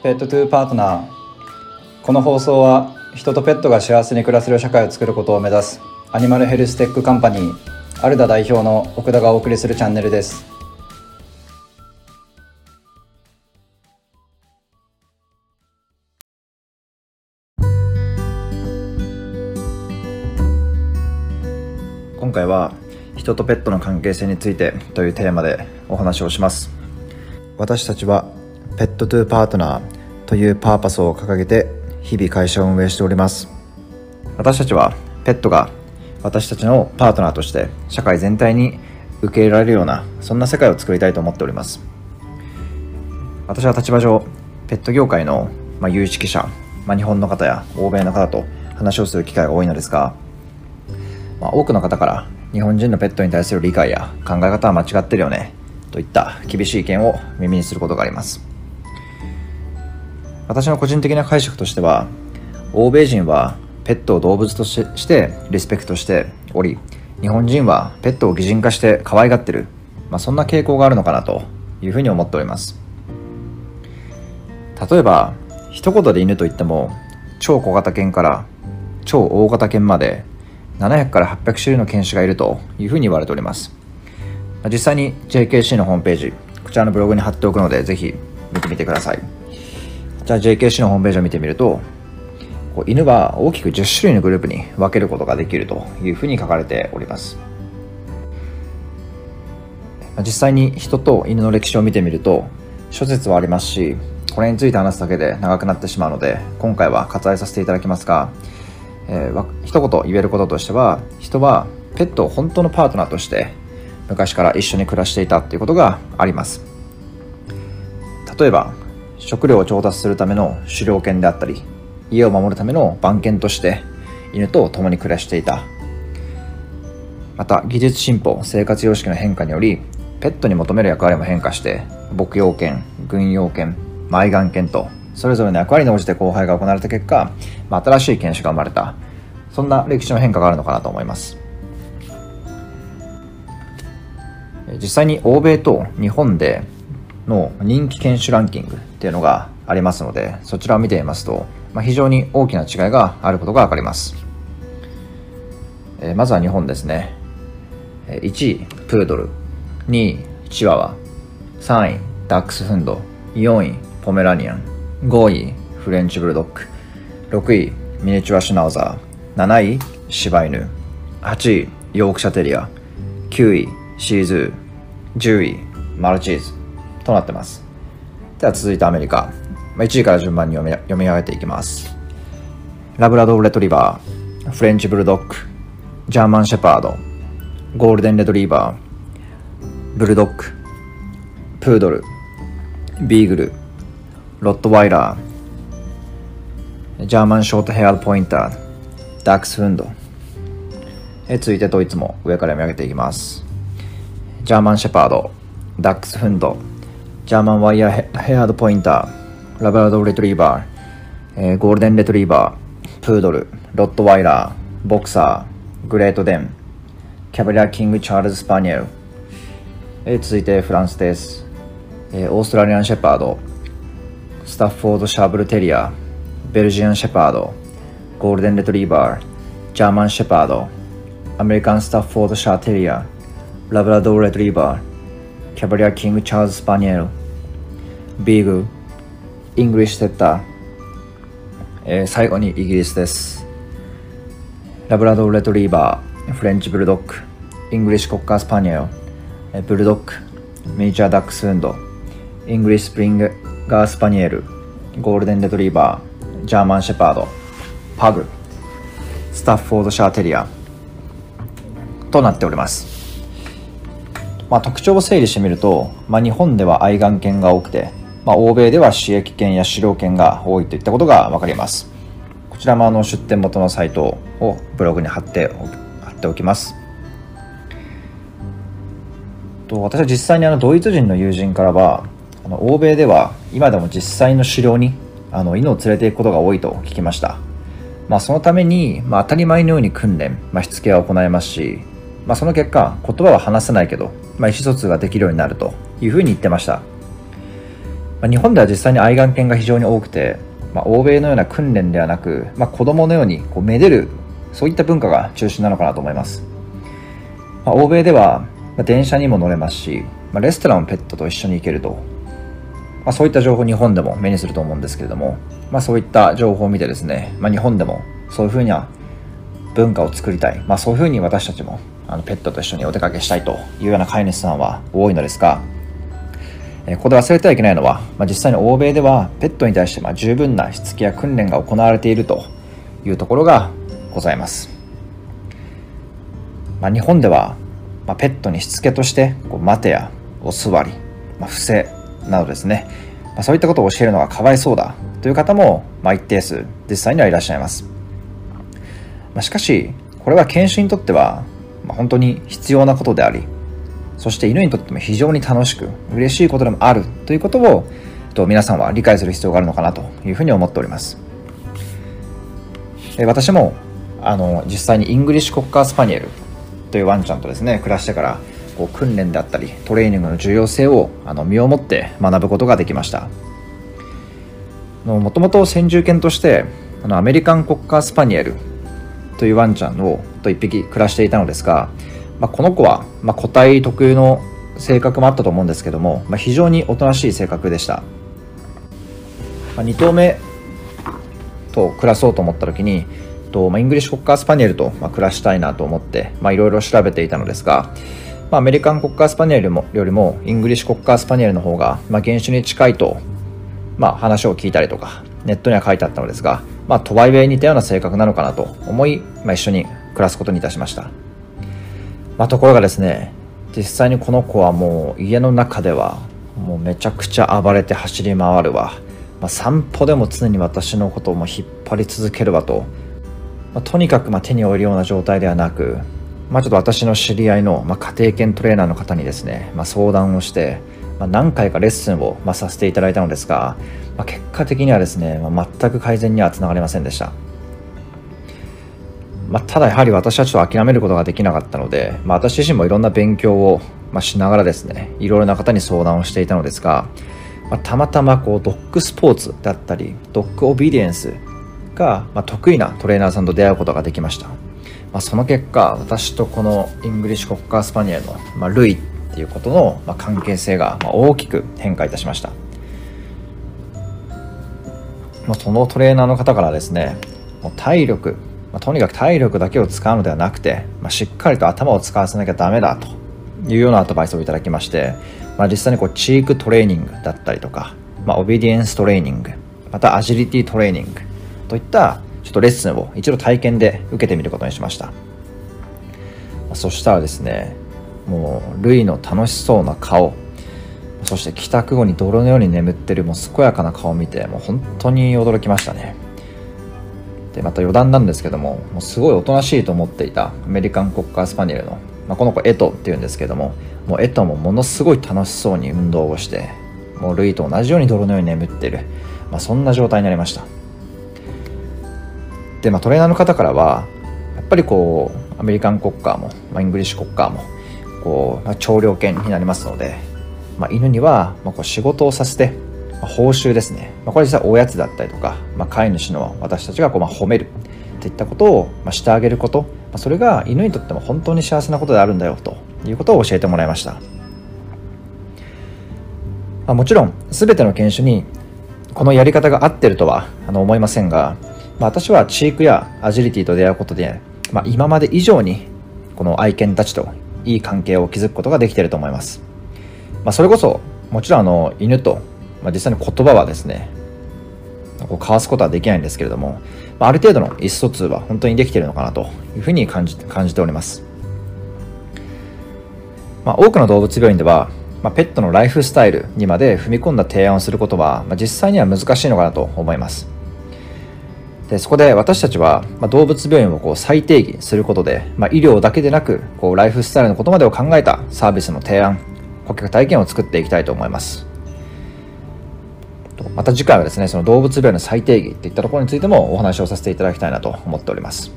Pet to Partner。この放送は人とペットが幸せに暮らせる社会を作ることを目指すアニマルヘルステックカンパニー。アルダ代表の奥田がお送りするチャンネルです。今回は人とペットの関係性についてというテーマでお話をします。私たちはペットトゥーパートナーというパーパスを掲げて日々会社を運営しております。私たちはペットが私たちのパートナーとして社会全体に受け入れられるようなそんな世界を作りたいと思っております。私は立場上ペット業界の、まあ、有識者、まあ、日本の方や欧米の方と話をする機会が多いのですが、まあ、多くの方から日本人のペットに対する理解や考え方は間違ってるよねといった厳しい意見を耳にすることがあります。私の個人的な解釈としては欧米人はペットを動物としてリスペクトしており日本人はペットを擬人化して可愛がってる、まあ、そんな傾向があるのかなというふうに思っております。例えば一言で犬といっても超小型犬から超大型犬まで700から800種類の犬種がいるというふうに言われております。実際に JKC のホームページこちらのブログに貼っておくのでぜひ見てみてください。じゃあ JKC のホームページを見てみるとこう犬は大きく10種類のグループに分けることができるというふうに書かれております。実際に人と犬の歴史を見てみると諸説はありますしこれについて話すだけで長くなってしまうので今回は割愛させていただきますが、えー、一言言えることとしては人はペットを本当のパートナーとして昔から一緒に暮らしていたということがあります。例えば食料を調達するための狩猟犬であったり家を守るための番犬として犬と共に暮らしていた。また技術進歩生活様式の変化によりペットに求める役割も変化して牧羊犬軍用犬埋眼犬とそれぞれの役割に応じて交配が行われた結果、まあ、新しい犬種が生まれた。そんな歴史の変化があるのかなと思います。実際に欧米と日本での人気犬種ランキングっていうのがありますのでそちらを見てみますと、まあ、非常に大きな違いがあることが分かります、えー、まずは日本ですね。1位プードル2位チワワ3位ダックスフンド4位ポメラニアン5位フレンチブルドッグ6位ミニチュアシュナウザー7位柴犬8位ヨークシャーテリア9位シーズー10位マルチーズ。となってます。では続いてアメリカ。1位から順番に読み読み上げていきます。ラブラドーレトリバーフレンチブルドッグジャーマンシェパードゴールデンレトリーバーブルドッグプードルビーグルロットワイラージャーマンショートヘアポインターダックスフンド。え続いてドイツも上から読み上げていきます。ジャーマンシェパードダックスフンドジャーマンワイヤーヘアードポインターラブラドレトリーバー、えー、ゴールデンレトリーバープードルロットワイラーボクサーグレートデンキャバリアキングチャールズ・スパニエル、えー、続いてフランスです。えー、オーストラリアンシェパードスタッフォードシャーブルテリアベルジアンシェパードゴールデンレトリーバージャーマンシェパードアメリカンスタッフォードシャーテリアラブラドーレトリーバーキャバリアキングチャールズ・スパニエルビーグルイングリッシュセッター、えー、最後にイギリスです。ラブラドーレトリーバーフレンチブルドッグイングリッシュコッカースパニエルブルドッグミニチュアダックスフンドイングリッシュスプリンガースパニエルゴールデンレトリーバージャーマンシェパードパグスタッフォードシャーテリアとなっております、まあ、特徴を整理してみると、まあ、日本では愛玩犬が多くて、まあ、欧米では使役犬や狩猟犬が多いといったことが分かります。こちらもあの出店元のサイトをブログに貼って貼っておきます。と私は実際にあのドイツ人の友人からはあの欧米では今でも実際の狩猟にあの犬を連れていくことが多いと聞きました、まあ、そのために、まあ、当たり前のように訓練、まあ、しつけは行いますし、まあ、その結果言葉は話せないけど、まあ、意思疎通ができるようになるというふうに言ってました。まあ、日本では実際に愛玩犬が非常に多くて、まあ、欧米のような訓練ではなく、まあ、子供のようにこうめでるそういった文化が中心なのかなと思います、まあ、欧米では電車にも乗れますし、まあ、レストランをペットと一緒に行けると、まあ、そういった情報日本でも目にすると思うんですけれども、まあ、そういった情報を見てですね、まあ、日本でもそういうふうには文化を作りたい、まあ、そういうふうに私たちもあのペットと一緒にお出かけしたいというような飼い主さんは多いのですが、えここで忘れてはいけないのは、まあ、実際に欧米ではペットに対してまあ十分なしつけや訓練が行われているというところがございます、まあ、日本では、まあ、ペットにしつけとしてこう待てやお座り、まあ、伏せなどですね、まあ、そういったことを教えるのがかわいそうだという方も、まあ、一定数実際にはいらっしゃいます、まあ、しかしこれは犬種にとっては、まあ、本当に必要なことでありそして犬にとっても非常に楽しく嬉しいことでもあるということをと皆さんは理解する必要があるのかなというふうに思っております。え私もあの実際にイングリッシュコッカースパニエルというワンちゃんとですね暮らしてからこう訓練であったりトレーニングの重要性をあの身をもって学ぶことができました。もともと先住犬としてあのアメリカンコッカースパニエルというワンちゃんをと1匹暮らしていたのですがまあ、この子は、まあ、個体特有の性格もあったと思うんですけども、まあ、非常におとなしい性格でした、まあ、2頭目と暮らそうと思った時にと、まあ、イングリッシュコッカースパニエルと、まあ、暮らしたいなと思っていろいろ調べていたのですが、まあ、アメリカンコッカースパニエルもよりもイングリッシュコッカースパニエルの方が、まあ、原種に近いと、まあ、話を聞いたりとかネットには書いてあったのですが、まあ、とはいえ似たような性格なのかなと思い、まあ、一緒に暮らすことにいたしました。まあ、ところがですね実際にこの子はもう家の中ではもうめちゃくちゃ暴れて走り回るわ、まあ、散歩でも常に私のことをも引っ張り続けるわと、まあ、とにかくま手に負えるような状態ではなく、まあ、ちょっと私の知り合いのまあ家庭犬トレーナーの方にですね、まあ相談をして、ま何回かレッスンをまさせていただいたのですが、ま結果的にはですね、ま全く改善にはつながりませんでした。まあ、ただやはり私はちょっと諦めることができなかったので、まあ、私自身もいろんな勉強を、ましながらですねいろいろな方に相談をしていたのですが、まあ、たまたまこうドッグスポーツだったりドッグオビディエンスが、ま得意なトレーナーさんと出会うことができました、まあ、その結果私とこのイングリッシュコッカースパニエルの、まルイっていうことの、まあ関係性が、ま大きく変化いたしました、まあそのトレーナーの方からですねもう体力まあ、とにかく体力だけを使うのではなくて、まあ、しっかりと頭を使わせなきゃダメだというようなアドバイスをいただきまして、まあ、実際にこうチークトレーニングだったりとか、まあ、オビディエンストレーニングまたアジリティトレーニングといったちょっとレッスンを一度体験で受けてみることにしました、そしたらですねもうルイの楽しそうな顔そして帰宅後に泥のように眠ってるもう健やかな顔を見てもう本当に驚きましたね。でまた余談なんですけどももうすごいおとなしいと思っていたアメリカンコッカースパニエルの、まあ、この子エトっていうんですけどももうエトもものすごい楽しそうに運動をしてもうルイと同じように泥のように眠ってる、まあ、そんな状態になりました。で、まあ、トレーナーの方からはやっぱりこうアメリカンコッカーも、まあ、イングリッシュコッカーもこう、まあ、鳥猟犬になりますので、まあ、犬には、まあ、こう仕事をさせて報酬ですね、まあ、これ実はおやつだったりとか、まあ、飼い主の私たちがこうまあ褒める。っていったことをまあしてあげること、まあ、それが犬にとっても本当に幸せなことであるんだよということを教えてもらいました、まあ、もちろん全ての犬種にこのやり方が合ってるとはあの思いませんが、まあ、私はチークやアジリティと出会うことで、まあ、今まで以上にこの愛犬たちといい関係を築くことができていると思います、まあ、それこそもちろんあの犬とまあ、実際に言葉はですねこう交わすことはできないんですけれども、まあ、ある程度の意思疎通は本当にできているのかなというふうに感じ感じております、まあ、多くの動物病院では、まあ、ペットのライフスタイルにまで踏み込んだ提案をすることは、まあ、実際には難しいのかなと思います。でそこで私たちは、まあ、動物病院をこう再定義することで、まあ、医療だけでなくこうライフスタイルのことまでを考えたサービスの提案顧客体験を作っていきたいと思いますまた次回はですね、その動物病院の最低義っていったところについてもお話をさせていただきたいなと思っております。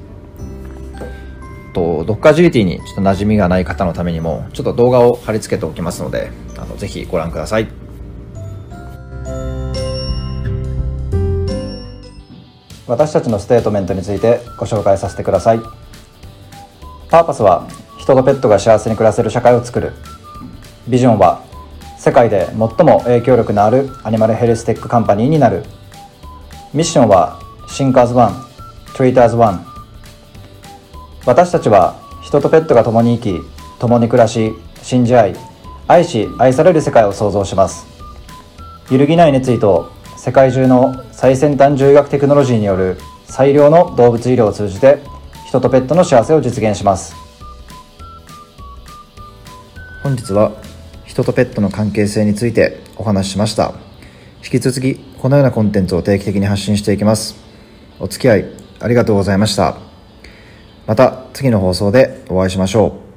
と、ドッグアジリティにちょっと馴染みがない方のためにも、ちょっと動画を貼り付けておきますので、あのぜひご覧ください。私たちのステートメントについてご紹介させてください。パーパスは人とペットが幸せに暮らせる社会を作る。ビジョンは世界で最も影響力のあるアニマルヘルステックカンパニーになる。ミッションはシンカーズワン、トリーターズワン。私たちは人とペットが共に生き共に暮らし信じ合い愛し愛される世界を創造します。揺るぎない熱意と世界中の最先端獣医学テクノロジーによる最良の動物医療を通じて人とペットの幸せを実現します。本日は人とペットの関係性についてお話ししました。引き続きこのようなコンテンツを定期的に発信していきます。お付き合いありがとうございました。また次の放送でお会いしましょう。